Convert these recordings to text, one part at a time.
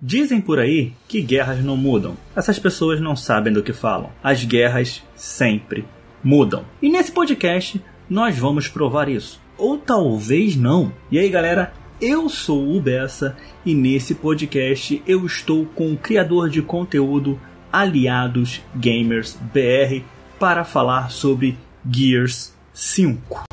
Dizem por aí que guerras não mudam. Essas pessoas não sabem do que falam. As guerras sempre mudam. E nesse podcast nós vamos provar isso. Ou talvez não. E aí, galera, eu sou o Bessa e nesse podcast eu estou com o criador de conteúdo Aliados Gamers BR para falar sobre Gears 5.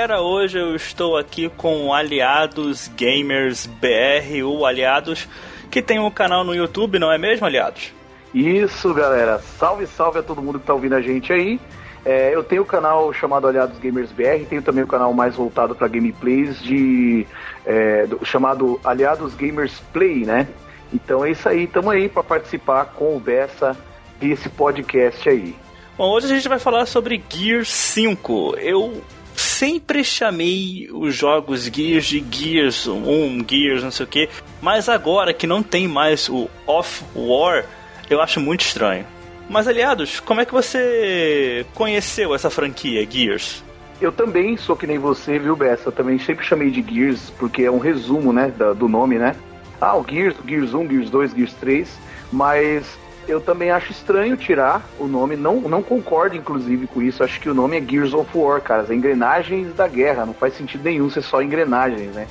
Galera, hoje eu estou aqui com Aliados Gamers BR, o Aliados que tem um canal no YouTube, não é mesmo, Aliados? Isso, galera. Salve, salve a todo mundo que está ouvindo a gente aí. É, eu tenho o um canal chamado Aliados Gamers BR, tenho também o um canal mais voltado para gameplays de é, do, chamado Aliados Gamers Play, né? Então é isso aí, estamos aí para participar com o Bessa desse podcast aí. Bom, hoje a gente vai falar sobre Gears 5. Eu sempre chamei os jogos Gears de Gears 1, Gears, não sei o que, mas agora que não tem mais o Off War, eu acho muito estranho. Mas aliados, como é que você conheceu essa franquia Gears? Eu também sou que nem você, viu, Bessa? Eu também sempre chamei de Gears, porque é um resumo, né, do nome, né? Ah, o Gears, o Gears 1, Gears 2, Gears 3, mas eu também acho estranho tirar o nome, não, não concordo inclusive com isso, acho que o nome é Gears of War, cara, as engrenagens da guerra, não faz sentido nenhum ser só engrenagens, né?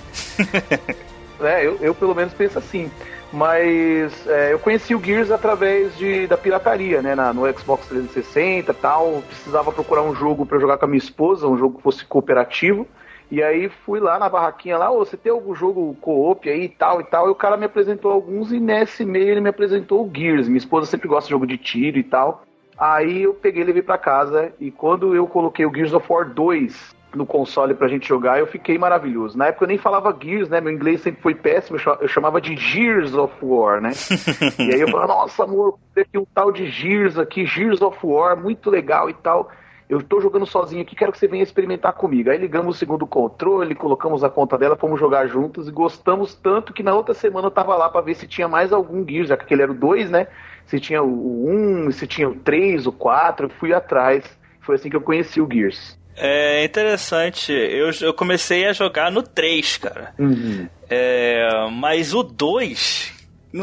é, eu, eu pelo menos penso assim. Mas é, eu conheci o Gears através de, da pirataria, né? Na, no Xbox 360 e tal. Precisava procurar um jogo para jogar com a minha esposa, um jogo que fosse cooperativo. E aí fui lá na barraquinha lá, oh, você tem algum jogo co-op aí e tal e tal. E o cara me apresentou alguns e nesse meio ele me apresentou o Gears. Minha esposa sempre gosta de jogo de tiro e tal. Aí eu peguei e levei pra casa e quando eu coloquei o Gears of War 2 no console pra gente jogar, eu fiquei maravilhoso. Na época eu nem falava Gears, né? Meu inglês sempre foi péssimo, eu chamava de Gears of War, né? e aí eu falava, nossa amor, tem aqui um tal de Gears aqui, Gears of War, muito legal e tal eu estou jogando sozinho aqui, quero que você venha experimentar comigo. Aí ligamos o segundo controle, colocamos a conta dela, fomos jogar juntos e gostamos tanto que na outra semana eu tava lá para ver se tinha mais algum Gears, já que aquele era o 2, né? Se tinha o 1, um, se tinha o 3, o 4, eu fui atrás. Foi assim que eu conheci o Gears. É interessante, eu, eu comecei a jogar no 3, cara. Uhum. É, mas o 2,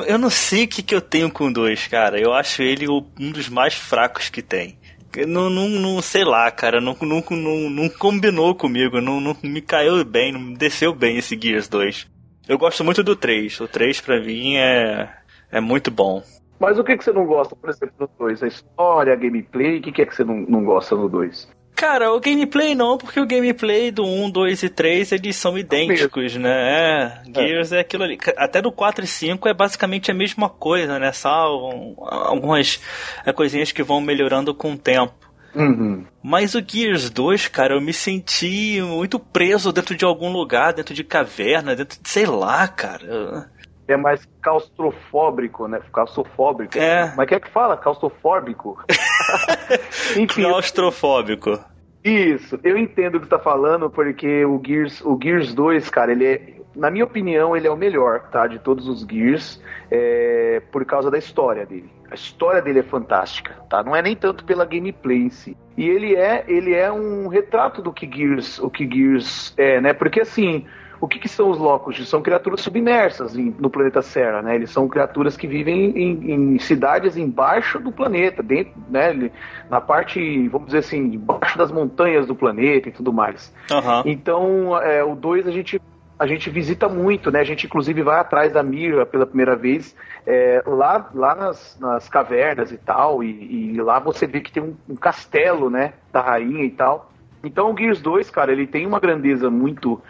eu não sei o que, que eu tenho com o 2, cara. Eu acho ele um dos mais fracos que tem. Não, não, não sei lá, cara, não, não, não, não combinou comigo, não, não me caiu bem, não me desceu bem esse Gears 2. Eu gosto muito do 3, o 3 pra mim é, é muito bom. Mas o que, que você não gosta, por exemplo, do 2? A história, a gameplay, o que, que é que você não, não gosta no 2? Cara, o gameplay não, porque o gameplay do 1, 2 e 3 eles são idênticos, né? É, Gears é. é. aquilo ali. Até do 4 e 5 é basicamente a mesma coisa, né? Só algumas é, coisinhas que vão melhorando com o tempo. Uhum. Mas o Gears 2, cara, eu me senti muito preso dentro de algum lugar, dentro de caverna, dentro de, sei lá, cara é mais claustrofóbico, né? Claustrofóbico. É. Mas que é que fala? Claustrofóbico? Enfim, claustrofóbico. Isso, eu entendo o que você tá falando, porque o Gears, o Gears 2, cara, ele é, na minha opinião, ele é o melhor, tá? De todos os Gears, é, por causa da história dele. A história dele é fantástica, tá? Não é nem tanto pela gameplay em si. E ele é, ele é um retrato do que Gears, o que Gears é, né? Porque assim, o que, que são os Locust? São criaturas submersas em, no planeta Serra, né? Eles são criaturas que vivem em, em, cidades embaixo do planeta, dentro, né? Na parte, vamos dizer assim, embaixo das montanhas do planeta e tudo mais. Uhum. Então, é, o 2 a gente a gente visita muito, né? A gente inclusive vai atrás da Mira pela primeira vez é, lá, lá nas, nas, cavernas e tal, e, e, lá você vê que tem um, um, castelo, né? Da rainha e tal. Então o Gears 2, cara, ele tem uma grandeza muito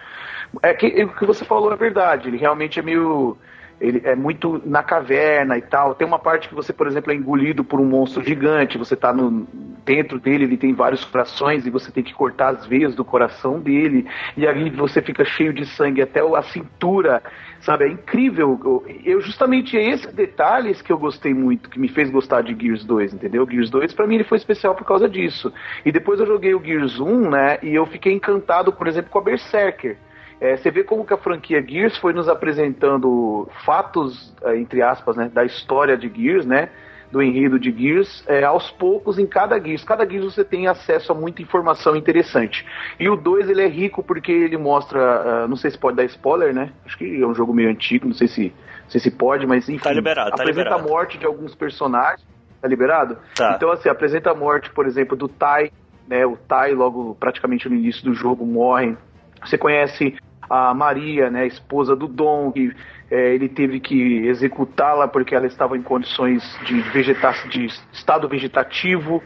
é que o que você falou é verdade. Ele realmente é meio. Ele é muito na caverna e tal. Tem uma parte que você, por exemplo, é engolido por um monstro gigante. Você tá no, dentro dele, ele tem vários corações e você tem que cortar as veias do coração dele. E ali você fica cheio de sangue até a cintura, sabe? É incrível. Eu justamente é esses detalhes que eu gostei muito, que me fez gostar de Gears 2, entendeu? Gears 2 para mim ele foi especial por causa disso. E depois eu joguei o Gears 1, né? E eu fiquei encantado, por exemplo, com a Berserker. É, você vê como que a franquia Gears foi nos apresentando fatos, é, entre aspas, né, da história de Gears, né? do enredo de Gears, é, aos poucos em cada Gears. Cada Gears você tem acesso a muita informação interessante. E o 2 ele é rico porque ele mostra, uh, não sei se pode dar spoiler, né? Acho que é um jogo meio antigo, não sei se, não sei se pode, mas enfim. Tá liberado, tá apresenta liberado. a morte de alguns personagens. Tá liberado? Tá. Então, assim, apresenta a morte, por exemplo, do Tai, né? O Tai, logo praticamente no início do jogo, morre. Você conhece a Maria, né, esposa do Dom, que é, ele teve que executá-la porque ela estava em condições de, vegeta de estado vegetativo.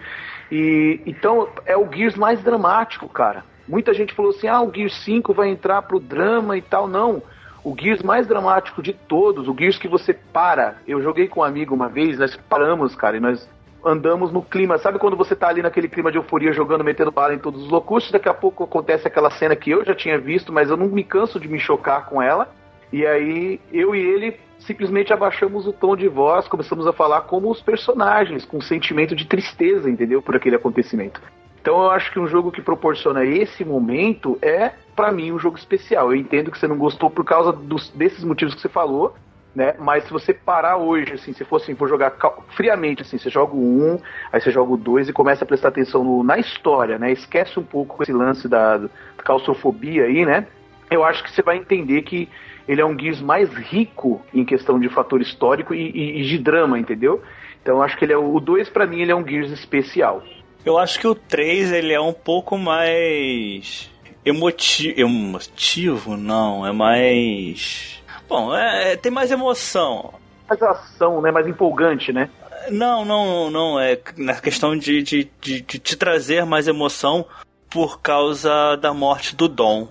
E então é o Gears mais dramático, cara. Muita gente falou assim: ah, o Gears 5 vai entrar pro drama e tal. Não. O Gears mais dramático de todos, o Gears que você para. Eu joguei com um amigo uma vez, nós paramos, cara, e nós andamos no clima. Sabe quando você tá ali naquele clima de euforia jogando, metendo bala em todos os locustos, daqui a pouco acontece aquela cena que eu já tinha visto, mas eu não me canso de me chocar com ela. E aí eu e ele simplesmente abaixamos o tom de voz, começamos a falar como os personagens, com um sentimento de tristeza, entendeu? Por aquele acontecimento. Então eu acho que um jogo que proporciona esse momento é, para mim, um jogo especial. Eu entendo que você não gostou por causa dos, desses motivos que você falou, né? Mas se você parar hoje, assim, se fosse assim, for jogar friamente, assim, você joga o 1, aí você joga o 2 e começa a prestar atenção no, na história, né? Esquece um pouco esse lance da, da claustrofobia aí, né? Eu acho que você vai entender que ele é um Gears mais rico em questão de fator histórico e, e, e de drama, entendeu? Então acho que ele é o 2 para mim ele é um Gears especial. Eu acho que o 3 ele é um pouco mais emotivo, emotivo não, é mais Bom, é, é, tem mais emoção. Mais ação, né? Mais empolgante, né? Não, não, não. É na questão de, de, de, de te trazer mais emoção por causa da morte do Dom.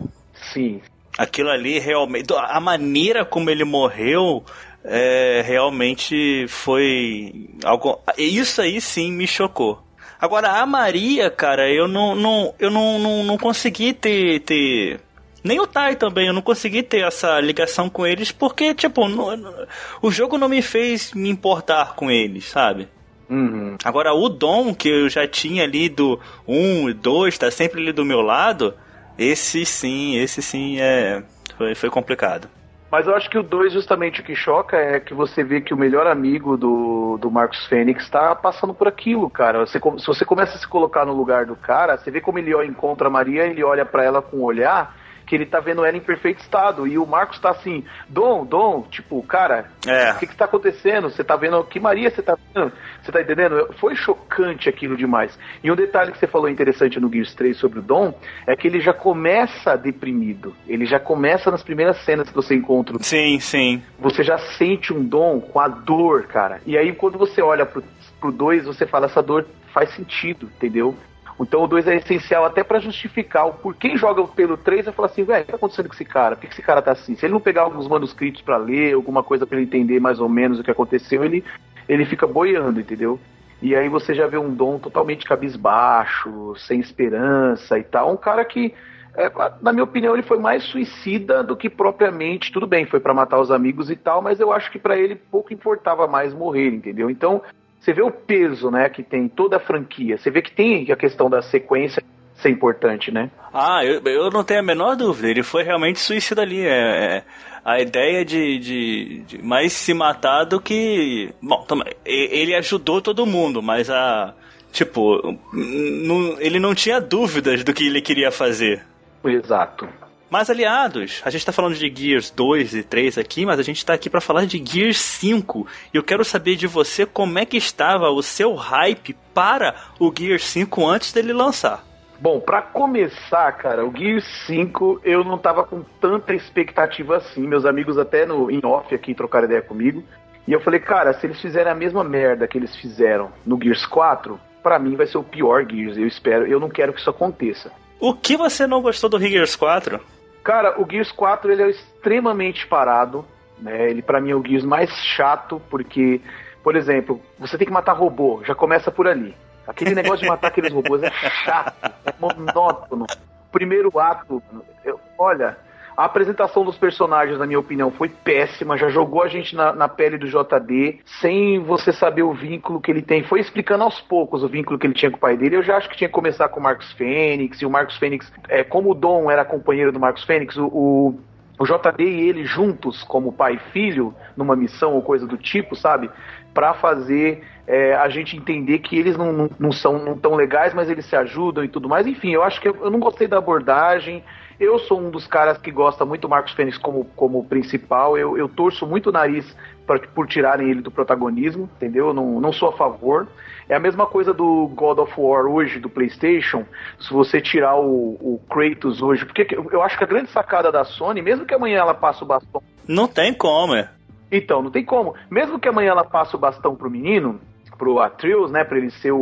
Sim. Aquilo ali realmente. A maneira como ele morreu é, realmente foi algo. Isso aí sim me chocou. Agora, a Maria, cara, eu não, não, eu não, não, não consegui ter, ter nem o Tai também, eu não consegui ter essa ligação com eles porque, tipo, não, o jogo não me fez me importar com eles, sabe? Uhum. Agora, o Dom, que eu já tinha ali do 1 e 2, tá sempre ali do meu lado, esse sim, esse sim é. Foi, foi complicado. Mas eu acho que o 2, justamente, o que choca é que você vê que o melhor amigo do, do Marcos Fênix está passando por aquilo, cara. Você, se você começa a se colocar no lugar do cara, você vê como ele encontra a Maria, ele olha para ela com um olhar que ele tá vendo ela em perfeito estado. E o Marcos tá assim, Dom, Dom, tipo, cara, é. o que que tá acontecendo? Você tá vendo, que Maria você tá vendo? Você tá entendendo? Foi chocante aquilo demais. E um detalhe que você falou interessante no Gears 3 sobre o Dom, é que ele já começa deprimido. Ele já começa nas primeiras cenas que você encontra. Sim, sim. Você já sente um Dom com a dor, cara. E aí quando você olha pro, pro 2, você fala, essa dor faz sentido, entendeu? Então o 2 é essencial até para justificar o por quem joga pelo 3 vai falar assim, velho, o que tá acontecendo com esse cara? Por que esse cara tá assim? Se ele não pegar alguns manuscritos para ler, alguma coisa para ele entender mais ou menos o que aconteceu, ele, ele fica boiando, entendeu? E aí você já vê um Dom totalmente cabisbaixo, sem esperança e tal. Um cara que, é, na minha opinião, ele foi mais suicida do que propriamente. Tudo bem, foi para matar os amigos e tal, mas eu acho que para ele pouco importava mais morrer, entendeu? Então você vê o peso, né, que tem toda a franquia. Você vê que tem a questão da sequência ser importante, né? Ah, eu, eu não tenho a menor dúvida. Ele foi realmente suicida ali. É, é a ideia de, de, de, mais se matar do que. Bom, ele ajudou todo mundo, mas a. Tipo, não, ele não tinha dúvidas do que ele queria fazer. Exato. Mas aliados, a gente tá falando de Gears 2 e 3 aqui, mas a gente tá aqui para falar de Gears 5. E eu quero saber de você como é que estava o seu hype para o Gears 5 antes dele lançar. Bom, para começar, cara, o Gears 5 eu não tava com tanta expectativa assim. Meus amigos até no in off aqui trocaram ideia comigo. E eu falei, cara, se eles fizerem a mesma merda que eles fizeram no Gears 4, para mim vai ser o pior Gears. Eu espero, eu não quero que isso aconteça. O que você não gostou do Gears 4? Cara, o Gears 4 ele é extremamente parado. Né? Ele para mim é o Gears mais chato, porque, por exemplo, você tem que matar robô, já começa por ali. Aquele negócio de matar aqueles robôs é chato, é monótono. Primeiro ato, eu, olha, a apresentação dos personagens, na minha opinião, foi péssima. Já jogou a gente na, na, pele do JD, sem você saber o vínculo que ele tem. Foi explicando aos poucos o vínculo que ele tinha com o pai dele. Eu já acho que tinha que começar com o Marcos Fênix. E o Marcos Fênix, é, como o Dom era companheiro do Marcos Fênix, o, o o JD e ele juntos, como pai e filho, numa missão ou coisa do tipo, sabe? Para fazer é, a gente entender que eles não, não, não são não tão legais, mas eles se ajudam e tudo mais. Enfim, eu acho que eu, eu não gostei da abordagem. Eu sou um dos caras que gosta muito do Marcos Fênix como, como principal. Eu, eu torço muito o nariz pra, por tirarem ele do protagonismo, entendeu? Eu não, não sou a favor. É a mesma coisa do God of War hoje, do PlayStation. Se você tirar o, o Kratos hoje. Porque eu acho que a grande sacada da Sony, mesmo que amanhã ela passe o bastão. Não tem como, é. Então, não tem como. Mesmo que amanhã ela passe o bastão pro menino, pro Atreus, né, para ele ser o,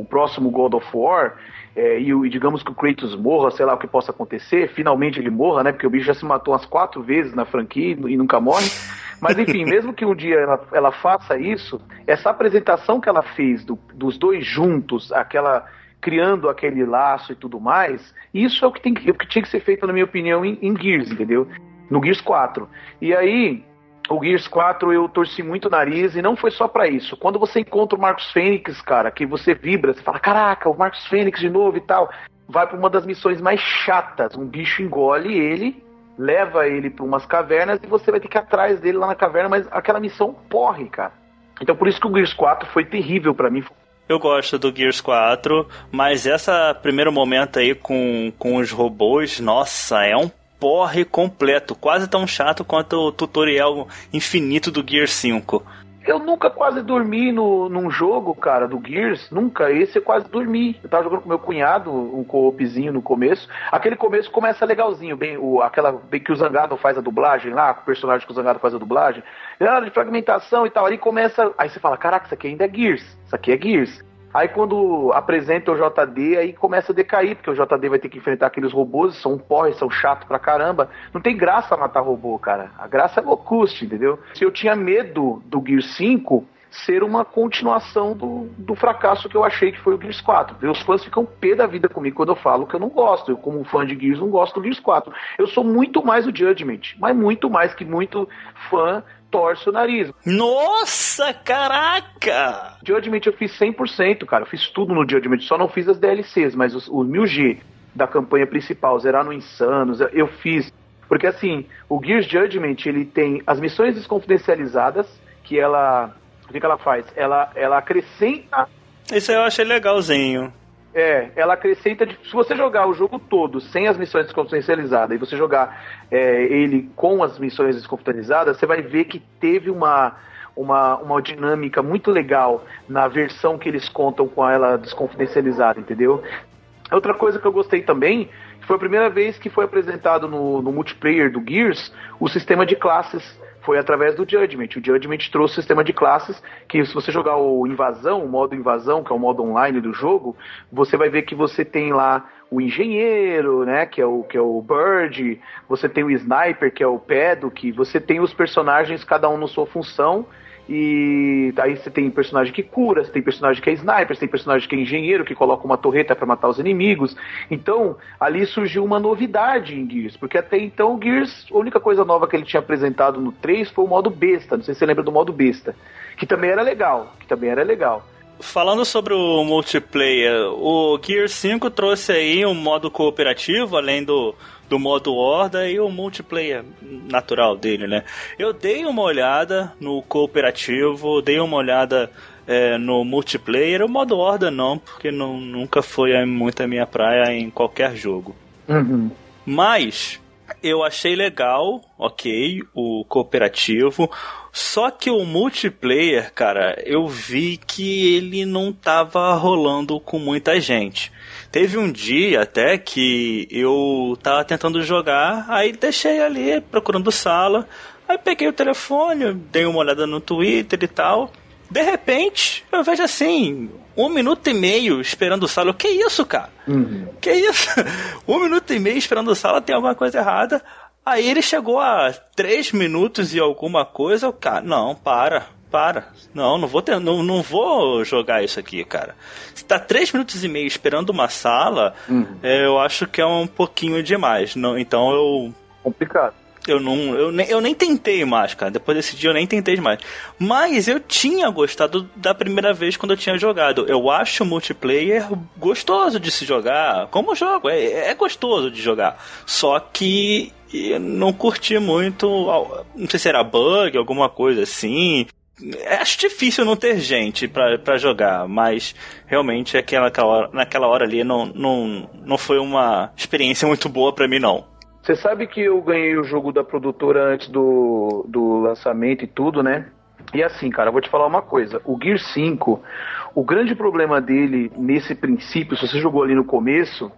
o, próximo God of War, é, e, e, digamos que o Kratos morra, sei lá o que possa acontecer, finalmente ele morra, né, porque o bicho já se matou umas quatro vezes na franquia e nunca morre. Mas enfim, mesmo que um dia ela, ela faça isso, essa apresentação que ela fez do, dos dois juntos, aquela criando aquele laço e tudo mais, isso é o que, tem, o que tinha que ser feito, na minha opinião, em, em Gears, entendeu? No Gears 4. E aí, o Gears 4 eu torci muito o nariz e não foi só para isso. Quando você encontra o Marcos Fênix, cara, que você vibra, você fala, caraca, o Marcos Fênix de novo e tal, vai para uma das missões mais chatas. Um bicho engole ele, leva ele para umas cavernas e você vai ter que ir atrás dele lá na caverna, mas aquela missão porre, cara. Então por isso que o Gears 4 foi terrível para mim. Eu gosto do Gears 4, mas essa primeiro momento aí com, com os robôs, nossa, é um porre completo, quase tão chato quanto o tutorial infinito do Gear 5. Eu nunca quase dormi no, num jogo, cara, do Gears. Nunca. Esse eu quase dormi. Eu tava jogando com meu cunhado, um co-opzinho no começo. Aquele começo começa legalzinho, bem, o, aquela bem que o Zangado faz a dublagem lá, o personagem que o Zangado faz a dublagem. Ah, de fragmentação e tal. Aí começa. Aí você fala, caraca, isso aqui ainda é Gears. Isso aqui é Gears. Aí quando apresenta o JD, aí começa a decair, porque o JD vai ter que enfrentar aqueles robôs, são um porre, são chato pra caramba. Não tem graça matar robô, cara. A graça é locuste, entendeu? Se eu tinha medo do Gear 5 ser uma continuação do, do fracasso que eu achei que foi o Gears 4. Os fãs ficam pé da vida comigo quando eu falo que eu não gosto. Eu, como fã de Gears, não gosto do Gears 4. Eu sou muito mais o Judgment, mas muito mais que muito fã torce o nariz. Nossa, caraca! Judgment eu fiz 100%, cara. Eu fiz tudo no Judgment, só não fiz as DLCs, mas os, os 1000G da campanha principal, zerar no Insanos, eu fiz. Porque assim, o Gears Judgment, ele tem as missões desconfidencializadas, que ela... O que, que ela faz? Ela, ela acrescenta... Isso eu achei legalzinho. É, ela acrescenta. De, se você jogar o jogo todo sem as missões desconfidencializadas e você jogar é, ele com as missões desconfidencializadas, você vai ver que teve uma, uma, uma dinâmica muito legal na versão que eles contam com ela desconfidencializada, entendeu? Outra coisa que eu gostei também foi a primeira vez que foi apresentado no, no multiplayer do Gears o sistema de classes foi através do Judgment. O Judgment trouxe o sistema de classes que se você jogar o Invasão, o modo Invasão, que é o modo online do jogo, você vai ver que você tem lá o engenheiro, né, que é o que é o Bird, você tem o sniper, que é o Peduk, você tem os personagens cada um na sua função e aí você tem personagem que cura, você tem personagem que é sniper, você tem personagem que é engenheiro, que coloca uma torreta para matar os inimigos. Então, ali surgiu uma novidade em Gears, porque até então o Gears, a única coisa nova que ele tinha apresentado no 3 foi o modo besta. Não sei se você lembra do modo besta, que também era legal, que também era legal. Falando sobre o multiplayer, o Gear 5 trouxe aí um modo cooperativo, além do, do modo horda e o multiplayer natural dele, né? Eu dei uma olhada no cooperativo, dei uma olhada é, no multiplayer, o modo horda não, porque não, nunca foi muito a minha praia em qualquer jogo. Uhum. Mas eu achei legal, ok, o cooperativo. Só que o multiplayer, cara, eu vi que ele não tava rolando com muita gente. Teve um dia até que eu tava tentando jogar, aí deixei ali procurando sala. Aí peguei o telefone, dei uma olhada no Twitter e tal. De repente, eu vejo assim, um minuto e meio esperando sala. Que isso, cara? Uhum. Que isso? um minuto e meio esperando sala, tem alguma coisa errada. Aí ele chegou a três minutos e alguma coisa. Eu, cara, não, para, para. Não, não vou ter, não, não vou jogar isso aqui, cara. Se tá três minutos e meio esperando uma sala, uhum. é, eu acho que é um pouquinho demais. Não, então eu. Complicado. Eu não, eu nem, eu nem tentei mais, cara. Depois desse dia eu nem tentei mais. Mas eu tinha gostado da primeira vez quando eu tinha jogado. Eu acho o multiplayer gostoso de se jogar. Como jogo, é, é gostoso de jogar. Só que não curti muito. Não sei se era bug, alguma coisa assim. Acho difícil não ter gente para jogar, mas realmente aquela, naquela, hora, naquela hora ali não, não, não foi uma experiência muito boa para mim, não. Você sabe que eu ganhei o jogo da produtora antes do, do lançamento e tudo, né? E assim, cara, eu vou te falar uma coisa. O Gear 5, o grande problema dele nesse princípio, se você jogou ali no começo,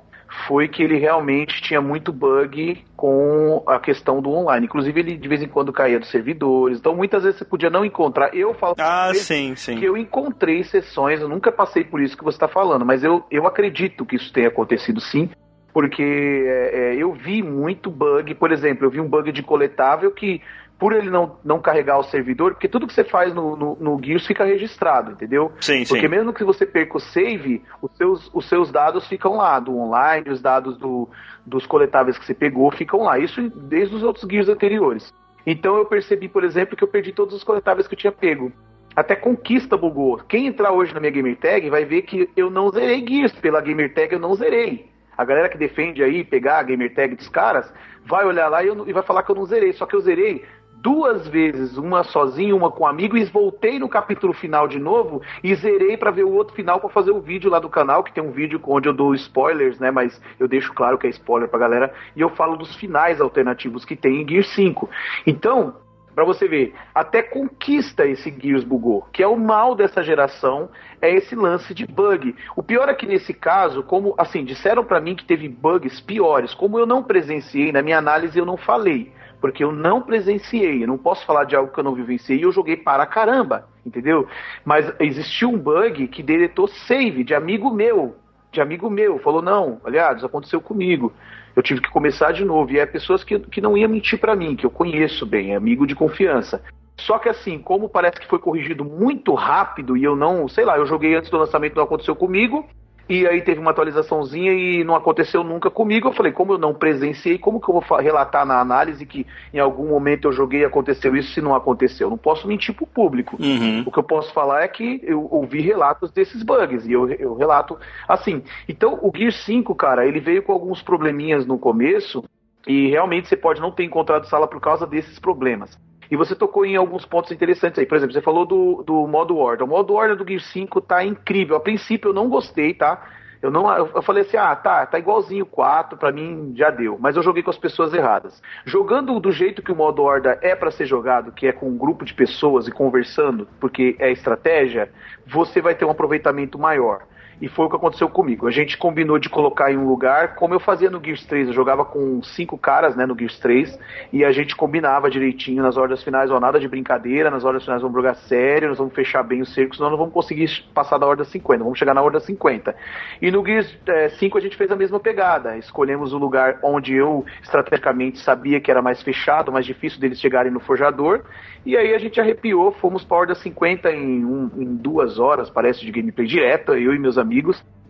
foi que ele realmente tinha muito bug com a questão do online. Inclusive, ele de vez em quando caía dos servidores. Então, muitas vezes você podia não encontrar. Eu falo ah, sim, sim. que eu encontrei sessões, eu nunca passei por isso que você está falando, mas eu, eu acredito que isso tenha acontecido sim. Porque é, é, eu vi muito bug, por exemplo, eu vi um bug de coletável que por ele não, não carregar o servidor, porque tudo que você faz no, no, no Gears fica registrado, entendeu? Sim, porque sim. mesmo que você perca o save, os seus, os seus dados ficam lá, do online, os dados do, dos coletáveis que você pegou ficam lá. Isso desde os outros Gears anteriores. Então eu percebi, por exemplo, que eu perdi todos os coletáveis que eu tinha pego. Até conquista bugou. Quem entrar hoje na minha gamer tag vai ver que eu não zerei Gears. Pela gamer tag eu não zerei. A galera que defende aí pegar a gamer tag dos caras vai olhar lá e, eu, e vai falar que eu não zerei. Só que eu zerei duas vezes, uma sozinho, uma com um amigo, e voltei no capítulo final de novo e zerei para ver o outro final para fazer o vídeo lá do canal, que tem um vídeo onde eu dou spoilers, né? Mas eu deixo claro que é spoiler pra galera, e eu falo dos finais alternativos que tem em Gear 5. Então, para você ver, até conquista esse Gears bugou, que é o mal dessa geração, é esse lance de bug. O pior é que nesse caso, como assim, disseram para mim que teve bugs piores, como eu não presenciei, na minha análise eu não falei porque eu não presenciei, eu não posso falar de algo que eu não vivenciei e eu joguei para caramba, entendeu? Mas existiu um bug que deletou save de amigo meu, de amigo meu, falou, não, aliás, aconteceu comigo, eu tive que começar de novo, e é pessoas que, que não iam mentir para mim, que eu conheço bem, é amigo de confiança. Só que assim, como parece que foi corrigido muito rápido e eu não, sei lá, eu joguei antes do lançamento, não aconteceu comigo, e aí teve uma atualizaçãozinha e não aconteceu nunca comigo. Eu falei, como eu não presenciei, como que eu vou relatar na análise que em algum momento eu joguei e aconteceu isso se não aconteceu? Não posso mentir pro público. Uhum. O que eu posso falar é que eu ouvi relatos desses bugs e eu, eu relato assim. Então, o Gear 5, cara, ele veio com alguns probleminhas no começo e realmente você pode não ter encontrado sala por causa desses problemas. E você tocou em alguns pontos interessantes aí. Por exemplo, você falou do, do modo Horda. O modo Horda do Gear 5 tá incrível. A princípio eu não gostei, tá? Eu não, eu falei assim, ah, tá, tá igualzinho o 4, para mim já deu. Mas eu joguei com as pessoas erradas. Jogando do jeito que o modo Horda é para ser jogado, que é com um grupo de pessoas e conversando, porque é estratégia, você vai ter um aproveitamento maior. E foi o que aconteceu comigo. A gente combinou de colocar em um lugar, como eu fazia no Gears 3, eu jogava com cinco caras, né, no Gears 3, e a gente combinava direitinho nas horas finais, ó, nada de brincadeira, nas horas finais vamos jogar sério, nós vamos fechar bem os cercos, senão não vamos conseguir passar da ordem 50, vamos chegar na ordem 50. E no Gears é, 5 a gente fez a mesma pegada, escolhemos o lugar onde eu estrategicamente sabia que era mais fechado, mais difícil deles chegarem no forjador, e aí a gente arrepiou, fomos para a Horda 50 em, um, em duas horas, parece, de gameplay direta, eu e meus amigos.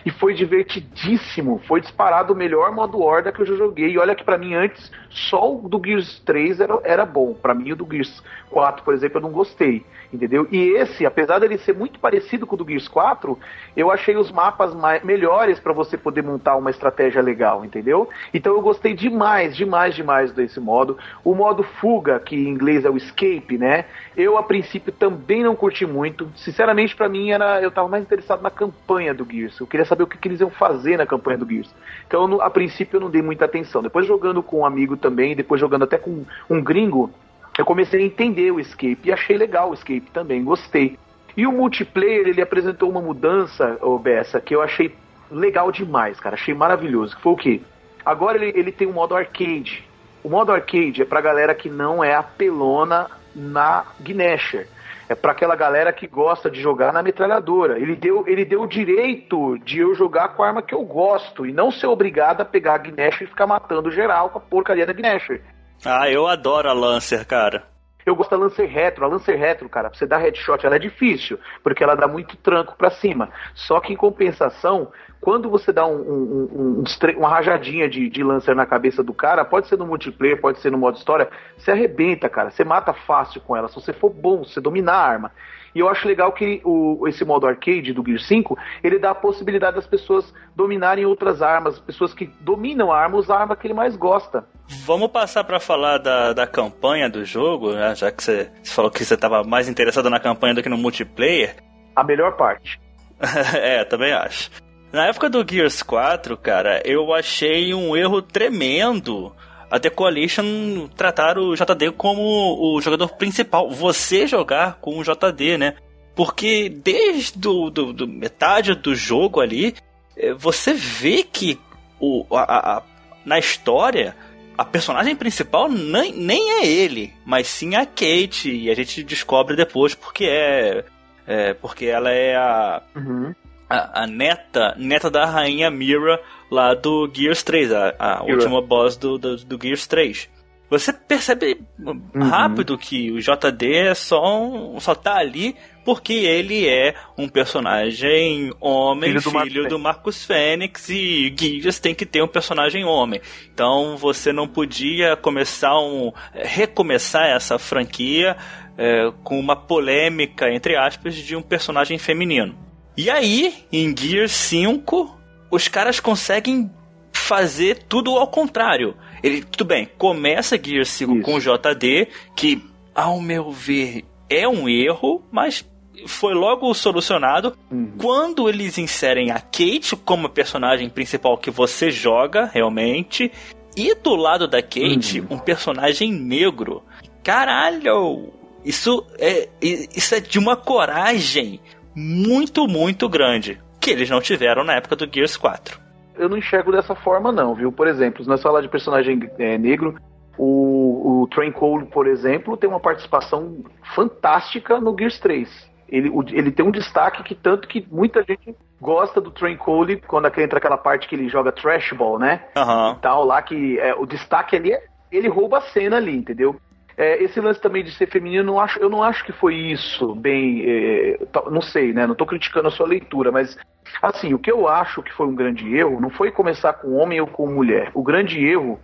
E foi divertidíssimo. Foi disparado o melhor modo Horda que eu já joguei. E olha que para mim antes, só o do Gears 3 era, era bom. para mim o do Gears 4, por exemplo, eu não gostei entendeu? E esse, apesar dele ser muito parecido com o do Gears 4, eu achei os mapas mais, melhores para você poder montar uma estratégia legal, entendeu? Então eu gostei demais, demais, demais desse modo. O modo fuga, que em inglês é o escape, né? Eu a princípio também não curti muito. Sinceramente, para mim era, eu tava mais interessado na campanha do Gears. Eu queria saber o que, que eles iam fazer na campanha do Gears. Então, a princípio eu não dei muita atenção. Depois jogando com um amigo também, depois jogando até com um gringo, eu comecei a entender o Escape e achei legal o Escape também, gostei. E o multiplayer, ele apresentou uma mudança, ô Bessa, que eu achei legal demais, cara. Achei maravilhoso. Que foi o quê? Agora ele, ele tem um modo arcade. O modo arcade é pra galera que não é apelona na Gnasher. É para aquela galera que gosta de jogar na metralhadora. Ele deu, ele deu o direito de eu jogar com a arma que eu gosto e não ser obrigado a pegar a Gnasher e ficar matando geral com a porcaria da Gnasher. Ah, eu adoro a Lancer, cara. Eu gosto da Lancer Retro. A Lancer Retro, cara, pra você dar headshot, ela é difícil, porque ela dá muito tranco para cima. Só que em compensação, quando você dá um, um, um, uma rajadinha de, de lancer na cabeça do cara, pode ser no multiplayer, pode ser no modo história, você arrebenta, cara. Você mata fácil com ela. Se você for bom, se você dominar a arma. E eu acho legal que o, esse modo arcade do Gear 5, ele dá a possibilidade das pessoas dominarem outras armas, pessoas que dominam a arma, usar a arma que ele mais gosta. Vamos passar para falar da, da campanha do jogo, né? já que você, você falou que você estava mais interessado na campanha do que no multiplayer. A melhor parte. é, também acho. Na época do Gears 4, cara, eu achei um erro tremendo a The Coalition tratar o JD como o jogador principal. Você jogar com o JD, né? Porque desde do, do, do metade do jogo ali, eh, você vê que o, a, a, na história a personagem principal nem, nem é ele, mas sim a Kate. E a gente descobre depois porque é. é porque ela é a. Uhum a, a, neta, neta da rainha Mira lá do Gears 3, a, a última boss do, do, do, Gears 3. Você percebe uhum. rápido que o JD é só, um, só tá ali porque ele é um personagem homem, filho do, filho do Marcus Fênix, e Gears tem que ter um personagem homem. Então você não podia começar um. recomeçar essa franquia é, com uma polêmica, entre aspas, de um personagem feminino. E aí, em Gear 5, os caras conseguem fazer tudo ao contrário. Ele, tudo bem, começa Gear 5 Isso. com o JD, que, ao meu ver, é um erro, mas foi logo solucionado uhum. quando eles inserem a Kate como personagem principal que você joga realmente. E do lado da Kate, uhum. um personagem negro. Caralho! Isso é, isso é de uma coragem muito, muito grande, que eles não tiveram na época do Gears 4. Eu não enxergo dessa forma, não, viu? Por exemplo, se nós falar de personagem é, negro, o, o Train Cole, por exemplo, tem uma participação fantástica no Gears 3. Ele, ele tem um destaque que tanto que muita gente gosta do Train Cole quando entra aquela parte que ele joga trash ball, né? Uhum. E tal, lá que é, o destaque ali é ele rouba a cena ali, entendeu? É, esse lance também de ser feminino, não acho, eu não acho que foi isso, bem. É, não sei, né? Não estou criticando a sua leitura, mas assim, o que eu acho que foi um grande erro não foi começar com homem ou com mulher. O grande erro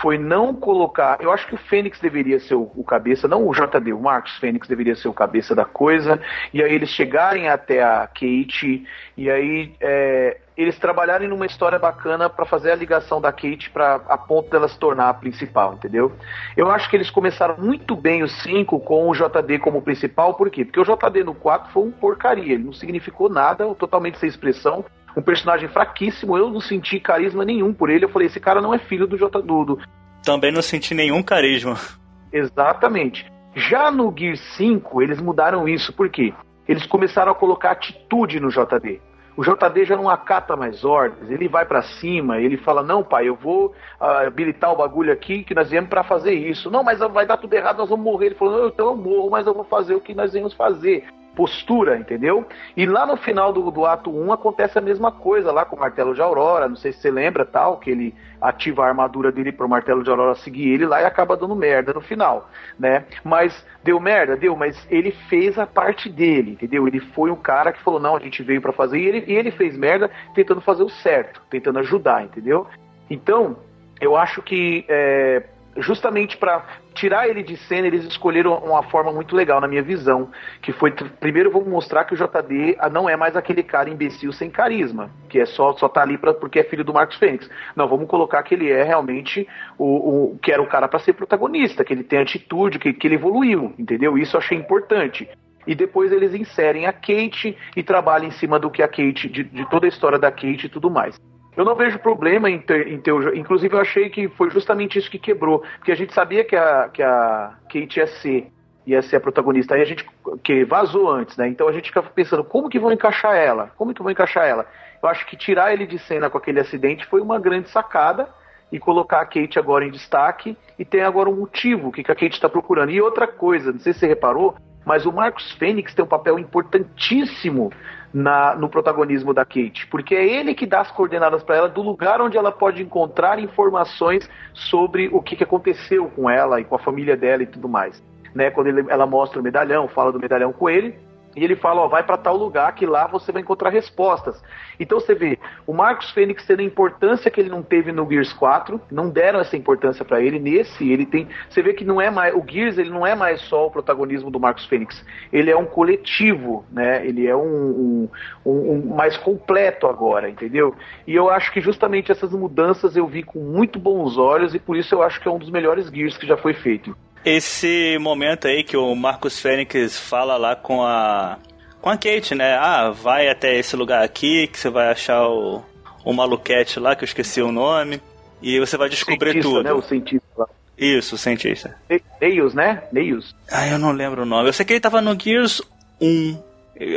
foi não colocar. Eu acho que o Fênix deveria ser o, o, cabeça, não o JD, o Marcos Fênix deveria ser o cabeça da coisa, e aí eles chegarem até a Kate, e aí é, eles trabalharem numa história bacana para fazer a ligação da Kate para a ponto dela se tornar a principal, entendeu? Eu acho que eles começaram muito bem os 5 com o JD como principal, por quê? Porque o JD no 4 foi um porcaria, ele não significou nada, totalmente sem expressão, um personagem fraquíssimo, eu não senti carisma nenhum por ele, eu falei, esse cara não é filho do J. Dudo. Também não senti nenhum carisma. Exatamente. Já no Gear 5, eles mudaram isso, por quê? Eles começaram a colocar atitude no JD. O JD já não acata mais ordens, ele vai para cima, ele fala: Não, pai, eu vou uh, habilitar o bagulho aqui que nós viemos para fazer isso. Não, mas vai dar tudo errado, nós vamos morrer. Ele falou: Então eu morro, mas eu vou fazer o que nós viemos fazer postura, entendeu? E lá no final do, do ato 1 acontece a mesma coisa lá com o martelo de Aurora, não sei se você lembra tal, que ele ativa a armadura dele pro martelo de Aurora seguir ele lá e acaba dando merda no final, né? Mas deu merda, deu, mas ele fez a parte dele, entendeu? Ele foi um cara que falou, não, a gente veio para fazer, e ele, e ele fez merda tentando fazer o certo, tentando ajudar, entendeu? Então, eu acho que é, justamente para tirar ele de cena, eles escolheram uma forma muito legal, na minha visão. Que foi, primeiro, vamos mostrar que o JD não é mais aquele cara imbecil sem carisma, que é só, só tá ali pra, porque é filho do Marcos Fênix. Não, vamos colocar que ele é realmente o, o que era o cara para ser protagonista, que ele tem atitude, que, que ele evoluiu, entendeu? Isso eu achei importante e depois eles inserem a Kate e trabalham em cima do que a Kate, de, de, toda a história da Kate e tudo mais. Eu não vejo problema em ter, em ter o Inclusive, eu achei que foi justamente isso que quebrou. Porque a gente sabia que a, que a Kate ia ser, ia ser a protagonista. Aí a gente. que vazou antes, né? Então a gente ficava pensando, como que vão encaixar ela? Como que vão encaixar ela? Eu acho que tirar ele de cena com aquele acidente foi uma grande sacada e colocar a Kate agora em destaque e tem agora um motivo que a Kate está procurando. E outra coisa, não sei se você reparou, mas o Marcos Fênix tem um papel importantíssimo na, no protagonismo da Kate, porque é ele que dá as coordenadas para ela do lugar onde ela pode encontrar informações sobre o que, que aconteceu com ela e com a família dela e tudo mais. Né, quando ele, ela mostra o medalhão, fala do medalhão com ele, e ele fala, ó, vai para tal lugar que lá você vai encontrar respostas. Então você vê, o Marcos Fênix tendo a importância que ele não teve no Gears 4, não deram essa importância para ele, nesse ele tem, você vê que não é mais, o Gears ele não é mais só o protagonismo do Marcos Fênix, ele é um coletivo, né, ele é um, um, um, um mais completo agora, entendeu? E eu acho que justamente essas mudanças eu vi com muito bons olhos e por isso eu acho que é um dos melhores Gears que já foi feito. Esse momento aí que o Marcos Fênix fala lá com a com a Kate, né? Ah, vai até esse lugar aqui que você vai achar o, o maluquete lá, que eu esqueci o nome, e você vai descobrir cientista, tudo. Né? O cientista lá. Isso, o cientista. Neils, né? Neils. Ah, eu não lembro o nome. Eu sei que ele tava no Gears 1.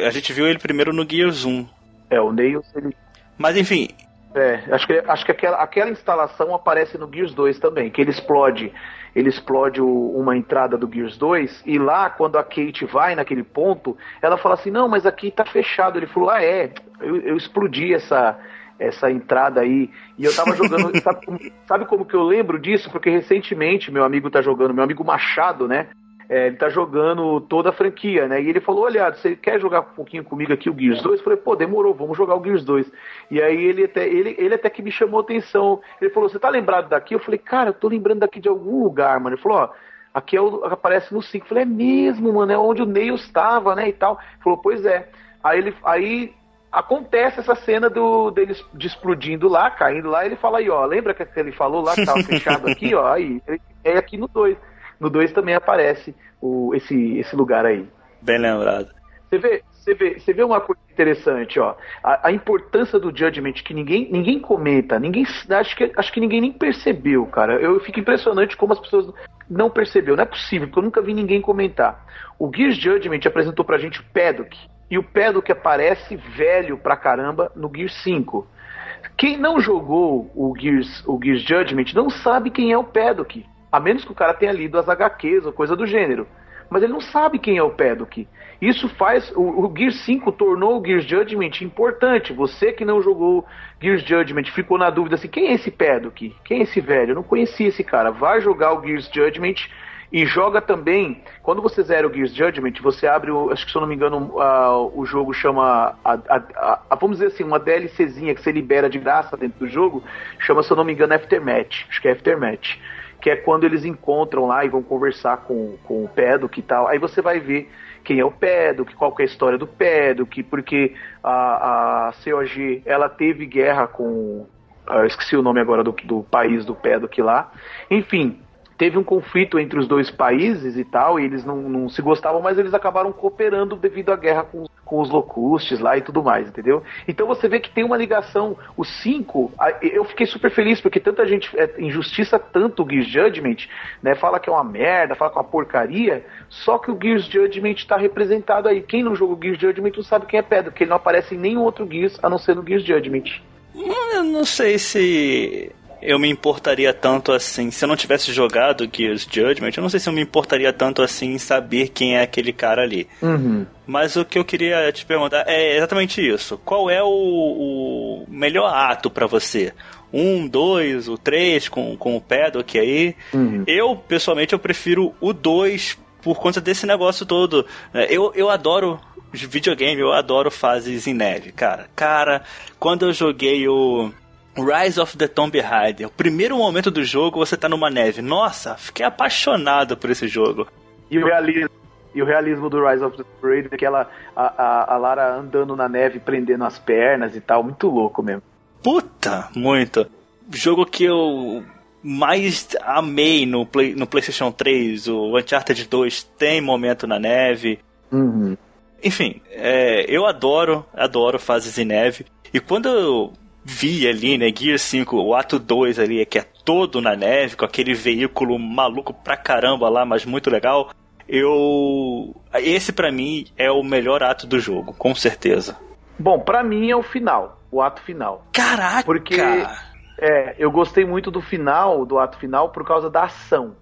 A gente viu ele primeiro no Gears 1. É, o Neils, ele... Mas enfim... É, acho que, acho que aquela, aquela instalação aparece no Gears 2 também, que ele explode ele explode o, uma entrada do Gears 2, e lá, quando a Kate vai naquele ponto, ela fala assim, não, mas aqui tá fechado. Ele falou, ah, é, eu, eu explodi essa, essa entrada aí, e eu tava jogando, sabe, como, sabe como que eu lembro disso? Porque recentemente meu amigo tá jogando, meu amigo Machado, né, é, ele tá jogando toda a franquia, né? E ele falou: Olha, você quer jogar um pouquinho comigo aqui o Gears 2? Eu falei: Pô, demorou, vamos jogar o Gears 2. E aí ele até, ele, ele até que me chamou atenção. Ele falou: Você tá lembrado daqui? Eu falei: Cara, eu tô lembrando daqui de algum lugar, mano. Ele falou: Ó, aqui é o, aparece no 5. Eu falei: É mesmo, mano, é onde o Nails estava, né? E tal. Ele falou: Pois é. Aí ele. Aí, acontece essa cena do deles de explodindo lá, caindo lá, ele fala aí, ó, lembra que ele falou lá que tava fechado aqui, ó, aí, é aqui no 2. No 2 também aparece o, esse, esse lugar aí. Bem lembrado. Você vê, você vê, você vê uma coisa interessante, ó. A, a, importância do judgment que ninguém, ninguém comenta, ninguém acho que, acho que ninguém nem percebeu, cara. Eu fico impressionante como as pessoas não percebeu. Não é possível, porque eu nunca vi ninguém comentar. O Gears Judgment apresentou pra gente o Paddock. E o Paddock aparece velho pra caramba no Gears 5. Quem não jogou o Gears, o Gears Judgment não sabe quem é o Paddock. A menos que o cara tenha lido as HQs ou coisa do gênero. Mas ele não sabe quem é o Paddock. Isso faz. O, o Gears 5 tornou o Gears Judgment importante. Você que não jogou Gears Judgment ficou na dúvida assim: quem é esse Paddock? Quem é esse velho? Eu não conhecia esse cara. Vai jogar o Gears Judgment e joga também. Quando você zera o Gears Judgment, você abre, o, acho que se eu não me engano, uh, o jogo chama. A, a, a, vamos dizer assim, uma DLCzinha que você libera de graça dentro do jogo, chama, se eu não me engano, Aftermath. Acho que é Aftermath que é quando eles encontram lá e vão conversar com, com o Pedro e tal. Aí você vai ver quem é o Pedro, qual que é a história do Pedro, que porque a, a COG ela teve guerra com. Eu esqueci o nome agora do, do país do Pedro lá. Enfim, teve um conflito entre os dois países e tal, e eles não, não se gostavam, mas eles acabaram cooperando devido à guerra com, com os locustes lá e tudo mais, entendeu? Então você vê que tem uma ligação. O 5, eu fiquei super feliz, porque tanta gente é, injustiça tanto o Gears Judgment, né? Fala que é uma merda, fala que é uma porcaria, só que o Gears Judgment está representado aí. Quem não jogou Gears Judgment não sabe quem é Pedro, porque ele não aparece em nenhum outro Gears a não ser no Gears Judgment. Eu não sei se eu me importaria tanto assim. Se eu não tivesse jogado Gears Judgment, eu não sei se eu me importaria tanto assim em saber quem é aquele cara ali. Uhum. Mas o que eu queria te perguntar é exatamente isso. Qual é o, o melhor ato para você? Um, dois, o três com, com o Paddock aí. Uhum. Eu, pessoalmente, eu prefiro o dois por conta desse negócio todo. É, eu, eu adoro videogame, eu adoro fases em neve, cara. Cara, quando eu joguei o Rise of the Tomb Raider. O primeiro momento do jogo você tá numa neve. Nossa, fiquei apaixonado por esse jogo. E o realismo, e o realismo do Rise of the Tomb Raider, aquela a, a, a Lara andando na neve, prendendo as pernas e tal, muito louco mesmo. Puta, muito. Jogo que eu mais amei no, Play, no PlayStation 3, o Uncharted 2 tem momento na neve. Uhum. Enfim, é, eu adoro, adoro fases em neve. E quando eu vi ali, né, Gear 5, o ato 2 ali, que é todo na neve, com aquele veículo maluco pra caramba lá, mas muito legal. Eu. Esse para mim é o melhor ato do jogo, com certeza. Bom, para mim é o final, o ato final. Caraca! Porque é, eu gostei muito do final, do ato final, por causa da ação.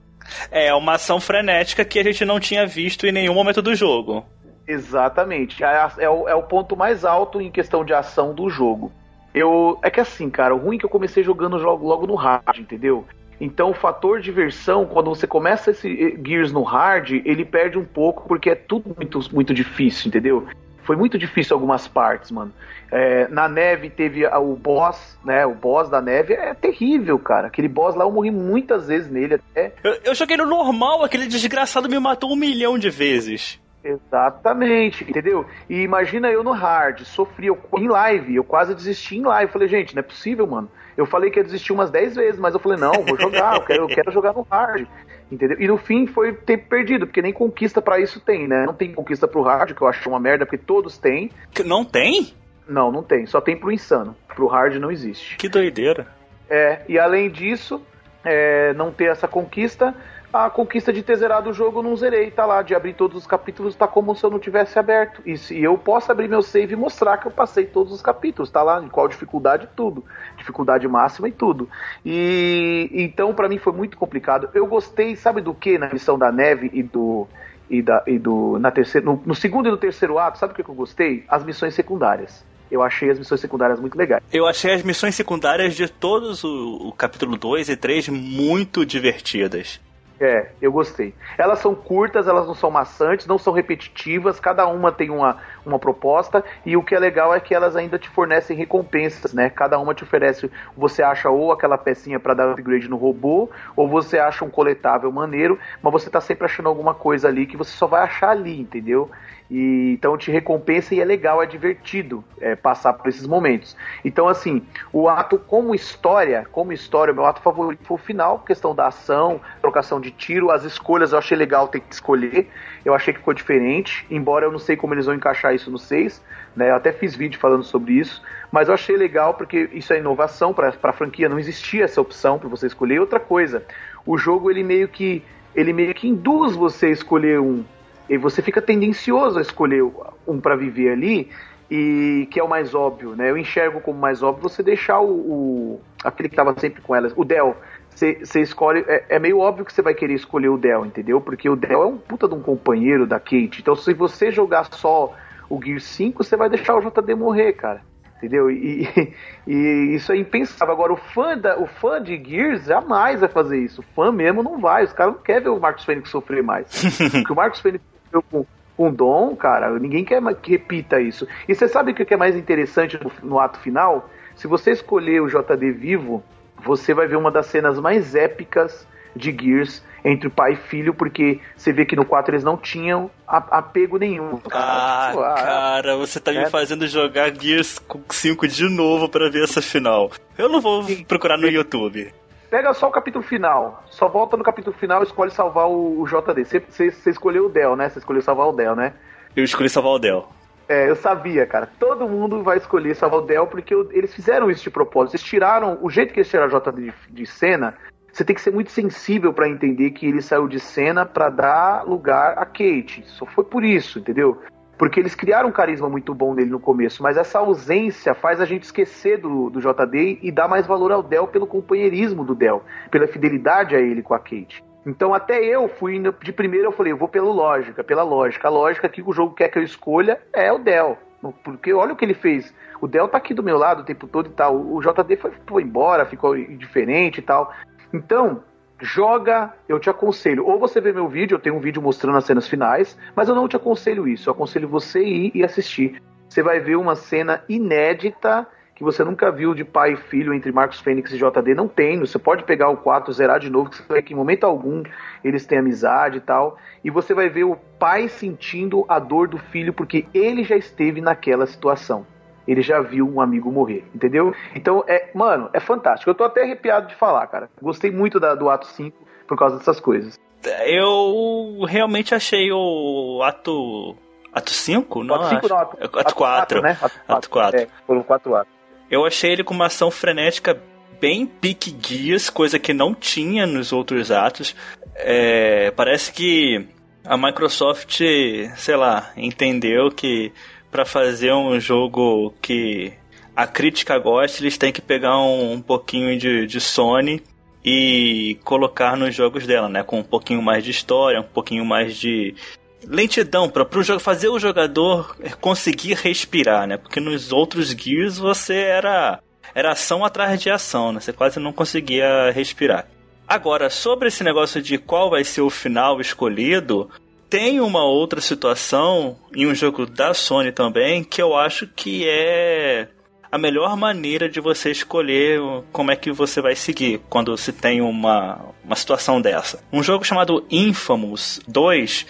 É uma ação frenética que a gente não tinha visto em nenhum momento do jogo. Exatamente. É, é, o, é o ponto mais alto em questão de ação do jogo. Eu. É que assim, cara, o ruim é que eu comecei jogando logo, logo no hard, entendeu? Então o fator diversão, quando você começa esse eh, Gears no hard, ele perde um pouco porque é tudo muito, muito difícil, entendeu? Foi muito difícil algumas partes, mano. É, na neve teve o boss, né? O boss da neve é terrível, cara. Aquele boss lá eu morri muitas vezes nele até. Eu, eu joguei no normal, aquele desgraçado me matou um milhão de vezes. Exatamente, entendeu? E imagina eu no hard, sofri eu, em live, eu quase desisti em live. Falei, gente, não é possível, mano. Eu falei que ia desistir umas 10 vezes, mas eu falei, não, vou jogar, eu quero, eu quero jogar no hard. Entendeu? E no fim foi tempo perdido, porque nem conquista para isso tem, né? Não tem conquista pro hard, que eu acho uma merda, porque todos têm. Não tem? Não, não tem. Só tem pro insano. Pro hard não existe. Que doideira. É, e além disso, é, não ter essa conquista, a conquista de ter zerado o jogo não zerei, tá lá, de abrir todos os capítulos, tá como se eu não tivesse aberto. E, se, eu posso abrir meu save e mostrar que eu passei todos os capítulos, tá lá, em qual dificuldade tudo, dificuldade máxima e tudo. E então para mim foi muito complicado. Eu gostei, sabe do que na missão da neve e do e, da, e do na terceira, no, no segundo e no terceiro ato, sabe o que eu gostei? As missões secundárias eu achei as missões secundárias muito legais. Eu achei as missões secundárias de todos o, o capítulo 2 e 3 muito divertidas. É, eu gostei. Elas são curtas, elas não são maçantes, não são repetitivas, cada uma tem uma, uma proposta, e o que é legal é que elas ainda te fornecem recompensas, né? Cada uma te oferece, você acha ou aquela pecinha para dar upgrade no robô, ou você acha um coletável maneiro, mas você tá sempre achando alguma coisa ali que você só vai achar ali, entendeu? E, então te recompensa e é legal, é divertido é, passar por esses momentos. Então, assim, o ato como história, como história, meu ato favorito foi o final, questão da ação, trocação de tiro, as escolhas eu achei legal ter que escolher, eu achei que ficou diferente, embora eu não sei como eles vão encaixar isso no 6, né? Eu até fiz vídeo falando sobre isso, mas eu achei legal porque isso é inovação para a franquia, não existia essa opção para você escolher. Outra coisa, o jogo ele meio que ele meio que induz você a escolher um e você fica tendencioso a escolher um para viver ali, e que é o mais óbvio, né? Eu enxergo como mais óbvio você deixar o, o aquele que estava sempre com elas, o Del. Você escolhe. É, é, meio óbvio que você vai querer escolher o Del, entendeu? Porque o Del é um puta de um companheiro da Kate. Então, se você jogar só o Gear 5, você vai deixar o JD morrer, cara entendeu? E, e, isso é impensável. Agora, o fã, da, o fã de Gears jamais vai fazer isso. O fã mesmo não vai. Os caras não querem ver o Marcos Fênix sofrer mais. Porque o Marcos Fênix sofreu com, com Dom, cara, ninguém quer que repita isso. E você sabe o que é mais interessante no, no ato final? Se você escolher o JD vivo, você vai ver uma das cenas mais épicas de Gears entre pai e filho, porque você vê que no 4 eles não tinham apego nenhum. Ah, tipo, ah, cara, você tá é. me fazendo jogar Gears 5 de novo para ver essa final. Eu não vou Sim. procurar no YouTube. Pega só o capítulo final. Só volta no capítulo final e escolhe salvar o, o JD. Você, escolheu o Del, né? Você escolheu salvar o Del, né? Eu escolhi salvar o Del. É, eu sabia, cara. Todo mundo vai escolher salvar o Del porque eles fizeram isso de propósito. Eles tiraram. O jeito que eles tiraram a JD de, de cena você tem que ser muito sensível para entender que ele saiu de cena para dar lugar a Kate. Só foi por isso, entendeu? Porque eles criaram um carisma muito bom nele no começo, mas essa ausência faz a gente esquecer do, do JD e dar mais valor ao Del pelo companheirismo do Del, pela fidelidade a ele com a Kate. Então até eu fui de primeiro eu falei, eu vou pela lógica, pela lógica. A lógica que o jogo quer que eu escolha é o Del. Porque olha o que ele fez. O Del tá aqui do meu lado o tempo todo e tal. O JD foi, foi embora, ficou indiferente e tal. Então, joga, eu te aconselho. Ou você vê meu vídeo, eu tenho um vídeo mostrando as cenas finais, mas eu não te aconselho isso. Eu aconselho você ir e assistir. Você vai ver uma cena inédita que você nunca viu de pai e filho entre Marcos Fênix e JD. Não tem. Você pode pegar o 4, zerar de novo, que você ver que em momento algum eles têm amizade e tal. E você vai ver o pai sentindo a dor do filho porque ele já esteve naquela situação ele já viu um amigo morrer, entendeu? Então, é, mano, é fantástico. Eu tô até arrepiado de falar, cara. Gostei muito da, do ato 5 por causa dessas coisas. Eu realmente achei o ato. Ato 5? Não, ato 5 não, ato, ato, ato 4. 4 né? Ato 4. É, foram 4 atos. Eu achei ele com uma ação frenética bem pique guias, coisa que não tinha nos outros atos. É, parece que a Microsoft, sei lá, entendeu que para fazer um jogo que a crítica gosta, eles têm que pegar um, um pouquinho de, de Sony e colocar nos jogos dela, né? Com um pouquinho mais de história, um pouquinho mais de lentidão para fazer o jogador conseguir respirar, né? Porque nos outros Gears você era era ação atrás de ação, né? Você quase não conseguia respirar. Agora, sobre esse negócio de qual vai ser o final escolhido, tem uma outra situação em um jogo da Sony também que eu acho que é a melhor maneira de você escolher como é que você vai seguir quando se tem uma, uma situação dessa. Um jogo chamado Infamous 2.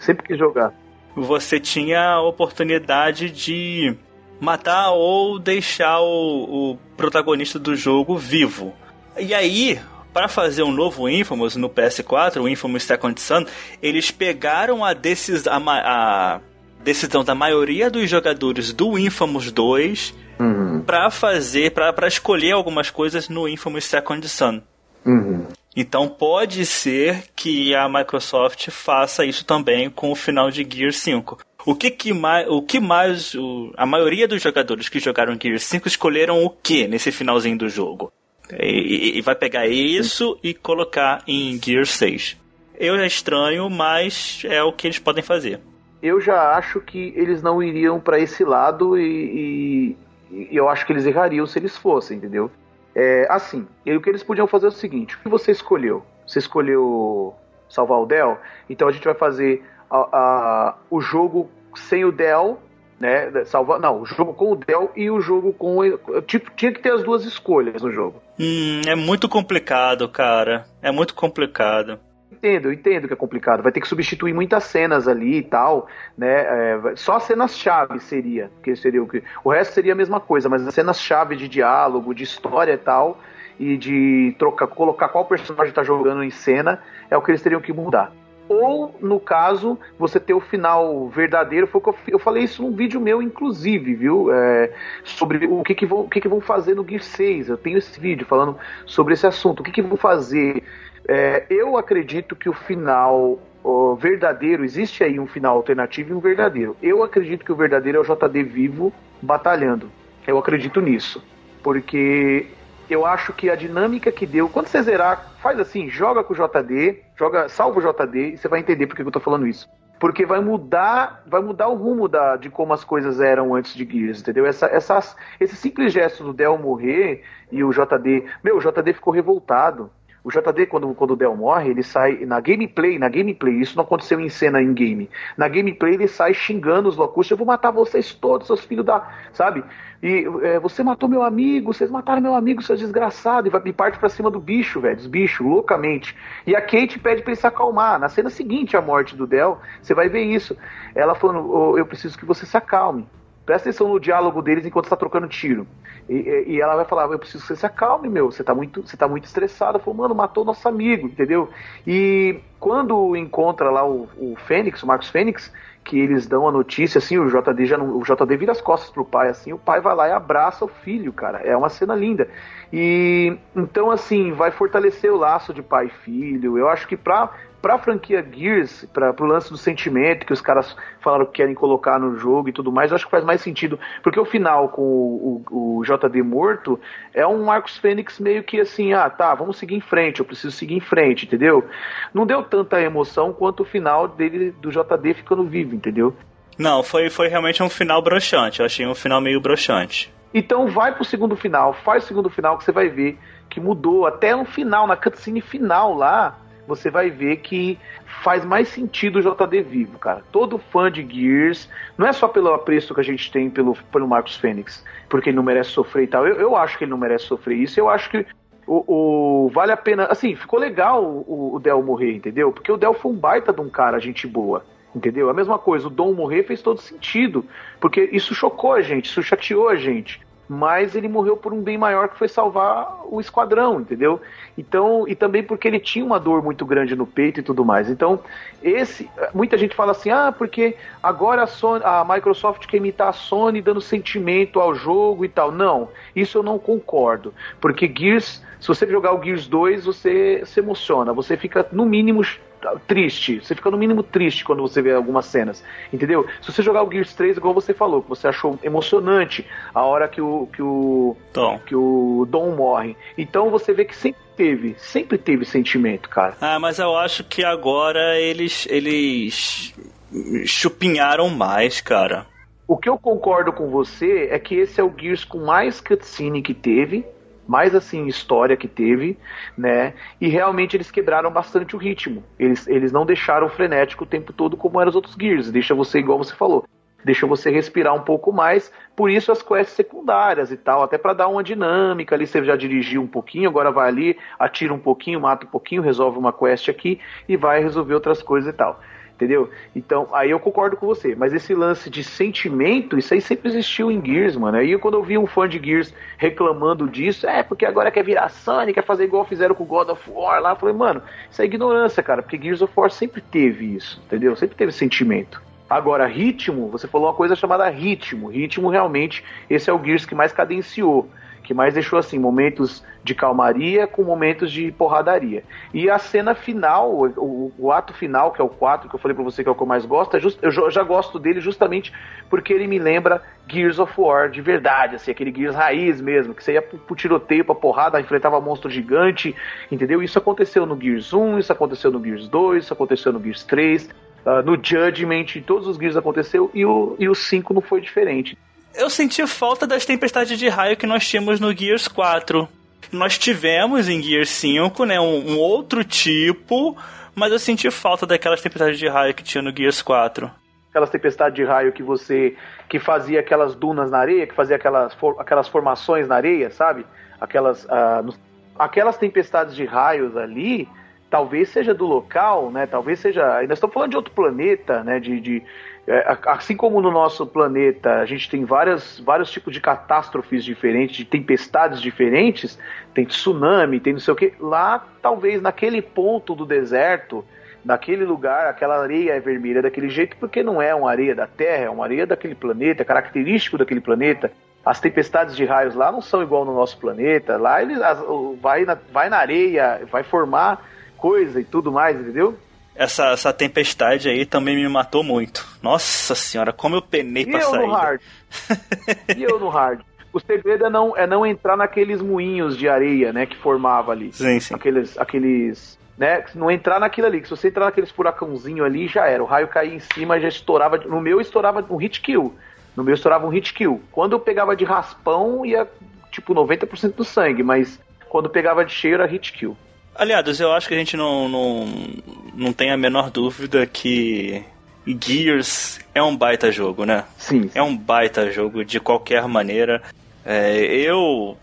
Sempre que jogar. Você tinha a oportunidade de matar ou deixar o, o protagonista do jogo vivo. E aí, para fazer um novo Infamous no PS4, o Infamous Second Son, eles pegaram a, decis a, a decisão da maioria dos jogadores do Infamous 2 uhum. para fazer, para escolher algumas coisas no Infamous Second Son. Uhum. Então pode ser que a Microsoft faça isso também com o final de Gear 5. O que, que mais, o que mais o, a maioria dos jogadores que jogaram Gear 5 escolheram o que nesse finalzinho do jogo? E, e, vai pegar isso e colocar em Gear 6. Eu já estranho, mas é o que eles podem fazer. Eu já acho que eles não iriam para esse lado e, e, e, eu acho que eles errariam se eles fossem, entendeu? É, assim, o que eles podiam fazer é o seguinte: o que você escolheu? Você escolheu salvar o Dell? Então a gente vai fazer a, a, o jogo sem o Dell né? Salvar, não, o jogo com o Dell e o jogo com tipo tinha que ter as duas escolhas no jogo. Hum, é muito complicado, cara. É muito complicado. Entendo, entendo que é complicado. Vai ter que substituir muitas cenas ali e tal, né? É, só cenas chave seria, que seria o que o resto seria a mesma coisa, mas as cenas chave de diálogo, de história e tal e de trocar, colocar qual personagem está jogando em cena é o que eles teriam que mudar ou, no caso, você ter o final verdadeiro. Foi o que eu, eu falei isso num vídeo meu, inclusive, viu? É, sobre o que, que, vão, o que, que vão fazer no Gear 6. Eu tenho esse vídeo falando sobre esse assunto. O que, que vão fazer? É, eu acredito que o final o verdadeiro, existe aí um final alternativo e um verdadeiro. Eu acredito que o verdadeiro é o JD vivo batalhando. Eu acredito nisso. Porque eu acho que a dinâmica que deu, quando você zerar, faz assim, joga com o JD, joga, salva o JD e você vai entender por que eu tô falando isso. Porque vai mudar, vai mudar o rumo da, de como as coisas eram antes de Gears, entendeu? Essa, essas, esse simples gesto do Del morrer e o JD, meu, o JD ficou revoltado. O JD, quando, quando o Del morre, ele sai na gameplay, na gameplay, isso não aconteceu em cena em game. Na gameplay ele sai xingando os locustas, eu vou matar vocês todos, seus filhos da. Sabe? E é, você matou meu amigo, vocês mataram meu amigo, seu desgraçado, e, e parte pra cima do bicho, velho, dos bichos, loucamente. E a Kate pede pra ele se acalmar. Na cena seguinte à morte do Del, você vai ver isso. Ela falando, oh, eu preciso que você se acalme. Presta atenção no diálogo deles enquanto está trocando tiro. E, e, ela vai falar: Eu preciso que você se acalme, meu. Você está muito, você tá muito estressado. Falou, mano, matou nosso amigo, entendeu? E quando encontra lá o, o Fênix, o Marcos Fênix, que eles dão a notícia, assim, o JD já não, o JD vira as costas pro pai, assim, o pai vai lá e abraça o filho, cara. É uma cena linda. E então, assim, vai fortalecer o laço de pai e filho. Eu acho que pra pra franquia Gears, pra, pro lance do sentimento que os caras falaram que querem colocar no jogo e tudo mais, eu acho que faz mais sentido. Porque o final com o, o, o JD morto é um Marcos Fênix meio que assim, ah, tá, vamos seguir em frente, eu preciso seguir em frente, entendeu? Não deu tanta emoção quanto o final dele do JD ficando vivo, entendeu? Não, foi, foi realmente um final broxante. Eu achei um final meio broxante. Então vai pro segundo final, faz o segundo final que você vai ver que mudou. Até no final, na cutscene final lá, você vai ver que faz mais sentido o JD vivo, cara. Todo fã de Gears, não é só pelo apreço que a gente tem pelo, pelo Marcos Fênix, porque ele não merece sofrer e tal. Eu, eu acho que ele não merece sofrer isso. Eu acho que o, o vale a pena. Assim, ficou legal o, o Del morrer, entendeu? Porque o Del foi um baita de um cara, gente boa. Entendeu? A mesma coisa, o Dom morrer fez todo sentido. Porque isso chocou a gente, isso chateou a gente mas ele morreu por um bem maior que foi salvar o esquadrão, entendeu? Então, e também porque ele tinha uma dor muito grande no peito e tudo mais. Então, esse, muita gente fala assim: "Ah, porque agora a, Sony, a Microsoft quer imitar a Sony dando sentimento ao jogo e tal". Não, isso eu não concordo, porque Gears, se você jogar o Gears 2, você se emociona, você fica no mínimo triste. Você fica no mínimo triste quando você vê algumas cenas, entendeu? Se você jogar o Gears 3, igual você falou, que você achou emocionante a hora que o que o Tom. que o Dom morre. Então você vê que sempre teve, sempre teve sentimento, cara. Ah, mas eu acho que agora eles eles chupinharam mais, cara. O que eu concordo com você é que esse é o Gears com mais cutscene que teve mais assim história que teve, né? E realmente eles quebraram bastante o ritmo. Eles, eles não deixaram frenético o tempo todo como eram os outros Gears. Deixa você igual você falou. Deixa você respirar um pouco mais, por isso as quests secundárias e tal, até para dar uma dinâmica ali, você já dirigiu um pouquinho, agora vai ali, atira um pouquinho, mata um pouquinho, resolve uma quest aqui e vai resolver outras coisas e tal entendeu? Então, aí eu concordo com você, mas esse lance de sentimento, isso aí sempre existiu em Gears, mano. Aí quando eu vi um fã de Gears reclamando disso, é porque agora quer virar Sonic, quer fazer igual fizeram com God of War lá, eu falei, mano, isso é ignorância, cara, porque Gears of War sempre teve isso, entendeu? Sempre teve sentimento. Agora, ritmo, você falou uma coisa chamada ritmo. Ritmo, realmente, esse é o Gears que mais cadenciou que mais deixou assim momentos de calmaria com momentos de porradaria. E a cena final, o, o ato final, que é o 4, que eu falei para você que é o que eu mais gosto, é just, eu já gosto dele justamente porque ele me lembra Gears of War de verdade, assim, aquele Gears raiz mesmo, que você ia pro, pro tiroteio, pra porrada, enfrentava monstro gigante, entendeu? Isso aconteceu no Gears 1, isso aconteceu no Gears 2, isso aconteceu no Gears 3, uh, ah, no Judgment, em todos os Gears aconteceu, e o, e o 5 não foi diferente eu senti falta das tempestades de raio que nós tínhamos no Gears 4. Nós tivemos em Gears 5, né, um, um outro tipo, mas eu senti falta daquelas tempestades de raio que tinha no Gears 4 aquelas tempestades de raio que você que fazia aquelas dunas na areia, que fazia aquelas, for, aquelas formações na areia, sabe? Aquelas, uh, no, aquelas tempestades de raios ali, talvez seja do local, né? Talvez seja. Ainda estamos falando de outro planeta, né? De, de, é, assim como no nosso planeta a gente tem várias, vários tipos de catástrofes diferentes, de tempestades diferentes, tem tsunami, tem não sei o que, lá talvez naquele ponto do deserto, naquele lugar, aquela areia é vermelha daquele jeito porque não é uma areia da Terra, é uma areia daquele planeta, é característico daquele planeta. As tempestades de raios lá não são igual no nosso planeta, lá ele vai na, vai na areia, vai formar coisa e tudo mais, entendeu? Essa, essa tempestade aí também me matou muito. Nossa senhora, como eu penei e pra eu sair. No hard? e eu no hard? O segredo é não, é não entrar naqueles moinhos de areia, né, que formava ali. Sim, sim. Aqueles, aqueles, né, não entrar naquilo ali, que se você entrar naqueles furacãozinho ali, já era. O raio caía em cima, já estourava, no meu estourava um hit kill. No meu estourava um hit kill. Quando eu pegava de raspão, ia, tipo, 90% do sangue, mas quando pegava de cheio, era hit kill. Aliados, eu acho que a gente não, não, não tem a menor dúvida que Gears é um baita jogo, né? Sim. É um baita jogo de qualquer maneira. É, eu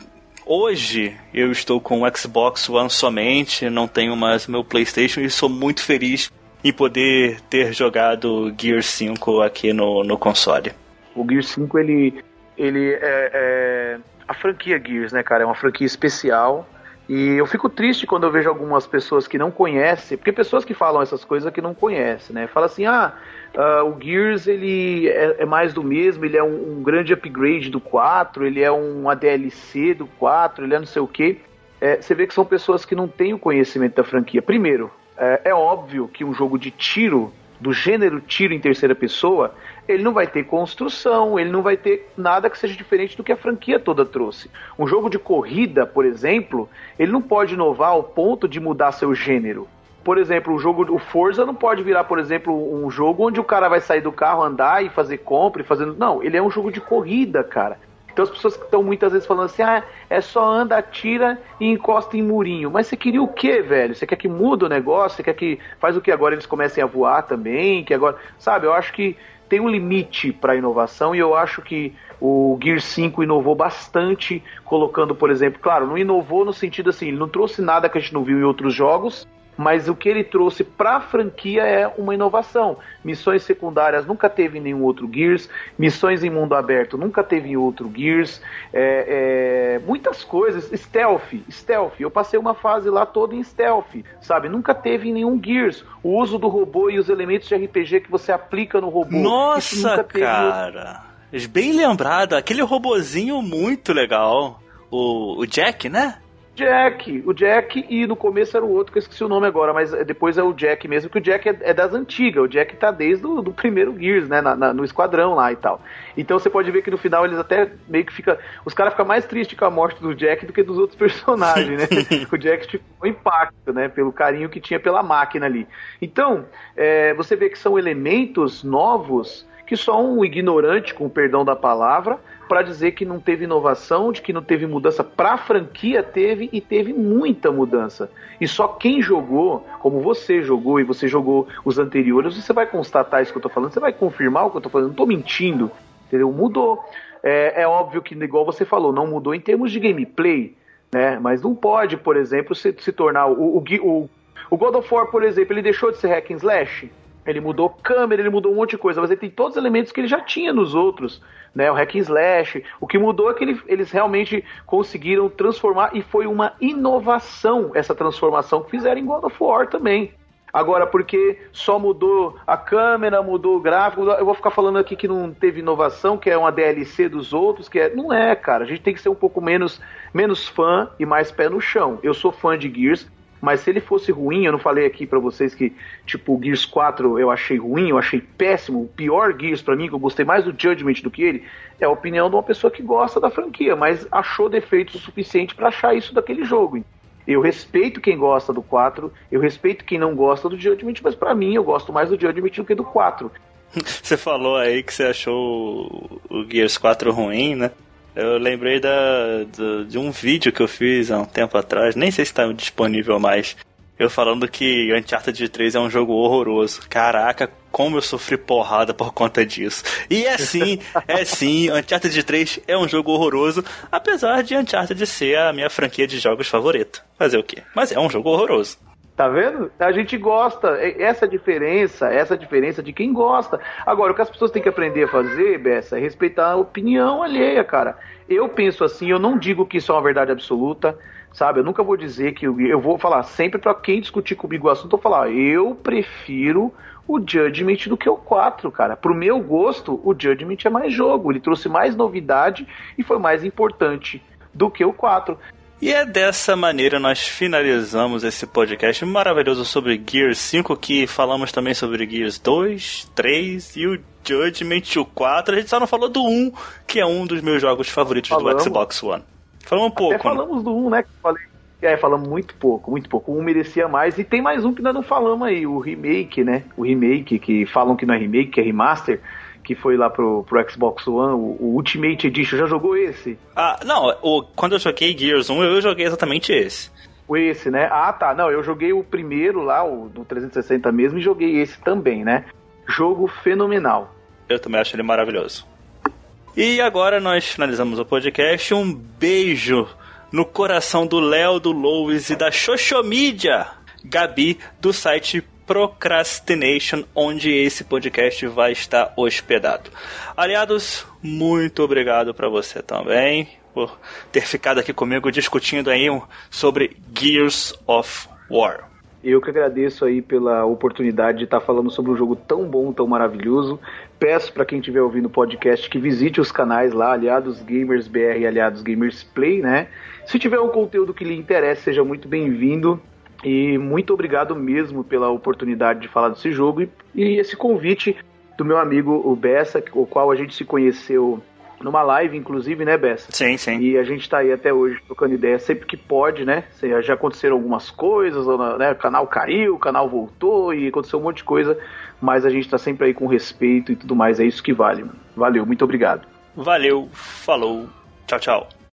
hoje eu estou com o Xbox One somente, não tenho mais meu PlayStation e sou muito feliz em poder ter jogado Gears 5 aqui no, no console. O Gears 5 ele ele é, é a franquia Gears, né, cara? É uma franquia especial e eu fico triste quando eu vejo algumas pessoas que não conhecem, porque pessoas que falam essas coisas que não conhecem, né? Fala assim, ah, uh, o Gears ele é, é, mais do mesmo, ele é um, um, grande upgrade do 4, ele é um ADLC do 4, ele é não sei o quê. É, você vê que são pessoas que não têm o conhecimento da franquia. Primeiro, é, é óbvio que um jogo de tiro do gênero tiro em terceira pessoa, ele não vai ter construção, ele não vai ter nada que seja diferente do que a franquia toda trouxe. Um jogo de corrida, por exemplo, ele não pode inovar ao ponto de mudar seu gênero. Por exemplo, o jogo, o Forza não pode virar, por exemplo, um jogo onde o cara vai sair do carro, andar e fazer compra e fazendo. Não, ele é um jogo de corrida, cara. Então as pessoas que estão muitas vezes falando assim, ah, é só anda, atira e encosta em murinho. Mas você queria o quê, velho? Você quer que muda o negócio? Você quer que faz o que agora eles comecem a voar também? Que agora, sabe? Eu acho que tem um limite para inovação e eu acho que o Gear 5 inovou bastante, colocando, por exemplo, claro, não inovou no sentido assim, ele não trouxe nada que a gente não viu em outros jogos, mas o que ele trouxe para a franquia é uma inovação. Missões secundárias nunca teve em nenhum outro Gears, missões em mundo aberto nunca teve em outro Gears, é, é, muitas coisas. Stealth, stealth. Eu passei uma fase lá toda em stealth, sabe? Nunca teve em nenhum Gears. O uso do robô e os elementos de RPG que você aplica no robô. Nossa, cara! Bem lembrado, aquele robozinho muito legal. O, o Jack, né? Jack, o Jack e no começo era o outro que eu esqueci o nome agora, mas depois é o Jack mesmo, que o Jack é, é das antigas, o Jack tá desde o do primeiro Gears, né, na, na, no esquadrão lá e tal. Então você pode ver que no final eles até meio que fica, os caras ficam mais tristes com a morte do Jack do que dos outros personagens, né? o Jack tipo, um impacto, né, pelo carinho que tinha pela máquina ali. Então, é, você vê que são elementos novos que só um ignorante, com o perdão da palavra, para dizer que não teve inovação, de que não teve mudança. Para a franquia teve e teve muita mudança. E só quem jogou, como você jogou e você jogou os anteriores, você vai constatar isso que eu estou falando, você vai confirmar o que eu estou falando. Não estou mentindo, entendeu? Mudou. É, é óbvio que, igual você falou, não mudou em termos de gameplay, né? Mas não pode, por exemplo, se, se tornar o, o, o, o God of War, por exemplo, ele deixou de ser hack and slash. Ele mudou câmera, ele mudou um monte de coisa, mas ele tem todos os elementos que ele já tinha nos outros, né? O hack and slash. O que mudou é que ele, eles realmente conseguiram transformar e foi uma inovação essa transformação que fizeram em God of War também. Agora, porque só mudou a câmera, mudou o gráfico, eu vou ficar falando aqui que não teve inovação, que é uma DLC dos outros, que é. Não é, cara. A gente tem que ser um pouco menos, menos fã e mais pé no chão. Eu sou fã de Gears, mas se ele fosse ruim, eu não falei aqui para vocês que, tipo, o Gears 4 eu achei ruim, eu achei péssimo. O pior Gears para mim, que eu gostei mais do Judgment do que ele, é a opinião de uma pessoa que gosta da franquia, mas achou defeitos o suficiente para achar isso daquele jogo. Eu respeito quem gosta do 4, eu respeito quem não gosta do Judgment, mas para mim eu gosto mais do Judgment do que do 4. Você falou aí que você achou o Gears 4 ruim, né? Eu lembrei da, do, de um vídeo que eu fiz há um tempo atrás, nem sei se está disponível mais, eu falando que Uncharted 3 é um jogo horroroso. Caraca, como eu sofri porrada por conta disso. E é sim, é sim, Uncharted 3 é um jogo horroroso, apesar de Uncharted ser a minha franquia de jogos favorita. Fazer o quê? Mas é um jogo horroroso. Tá vendo? A gente gosta. Essa diferença, essa diferença de quem gosta. Agora, o que as pessoas têm que aprender a fazer, Bessa, é respeitar a opinião alheia, cara. Eu penso assim, eu não digo que isso é uma verdade absoluta sabe? Eu nunca vou dizer que eu, eu vou falar sempre para quem discutir comigo o assunto, eu falar, eu prefiro o Judgment do que o 4, cara. Pro meu gosto, o Judgment é mais jogo, ele trouxe mais novidade e foi mais importante do que o 4. E é dessa maneira nós finalizamos esse podcast maravilhoso sobre Gears 5, que falamos também sobre Gears 2, 3 e o Judgment o 4. A gente só não falou do 1, que é um dos meus jogos favoritos falamos. do Xbox One. Falamos um pouco. Até né? falamos né? do 1, né? Que falei. É, falamos muito pouco, muito pouco. Um merecia mais. E tem mais um que nós não falamos aí, o remake, né? O remake, que falam que não é remake, que é remaster que foi lá pro, pro Xbox One, o, o, Ultimate Edition, já jogou esse? Ah, não, o, quando eu joguei Gears 1, eu joguei exatamente esse. O esse, né? Ah, tá, não, eu joguei o primeiro lá, o do 360 mesmo, e joguei esse também, né? Jogo fenomenal. Eu também acho ele maravilhoso. E agora nós finalizamos o podcast. Um beijo no coração do Léo, do Lois e da Xoxomídia, Gabi, do site Procrastination, onde esse podcast vai estar hospedado. Aliados, muito obrigado para você também por ter ficado aqui comigo discutindo aí sobre Gears of War. Eu que agradeço aí pela oportunidade de estar falando sobre um jogo tão bom, tão maravilhoso. Peço para quem estiver ouvindo o podcast que visite os canais lá, Aliados Gamers BR e Aliados Gamers Play, né? Se tiver um conteúdo que lhe interesse, seja muito bem-vindo. E muito obrigado mesmo pela oportunidade de falar desse jogo e, e esse convite do meu amigo o Bessa, o qual a gente se conheceu numa live, inclusive, né, Bessa? Sim, sim. E a gente tá aí até hoje trocando ideia sempre que pode, né? Já aconteceram algumas coisas, né? o canal caiu, o canal voltou e aconteceu um monte de coisa, mas a gente tá sempre aí com respeito e tudo mais, é isso que vale. Valeu, muito obrigado. Valeu, falou, tchau, tchau.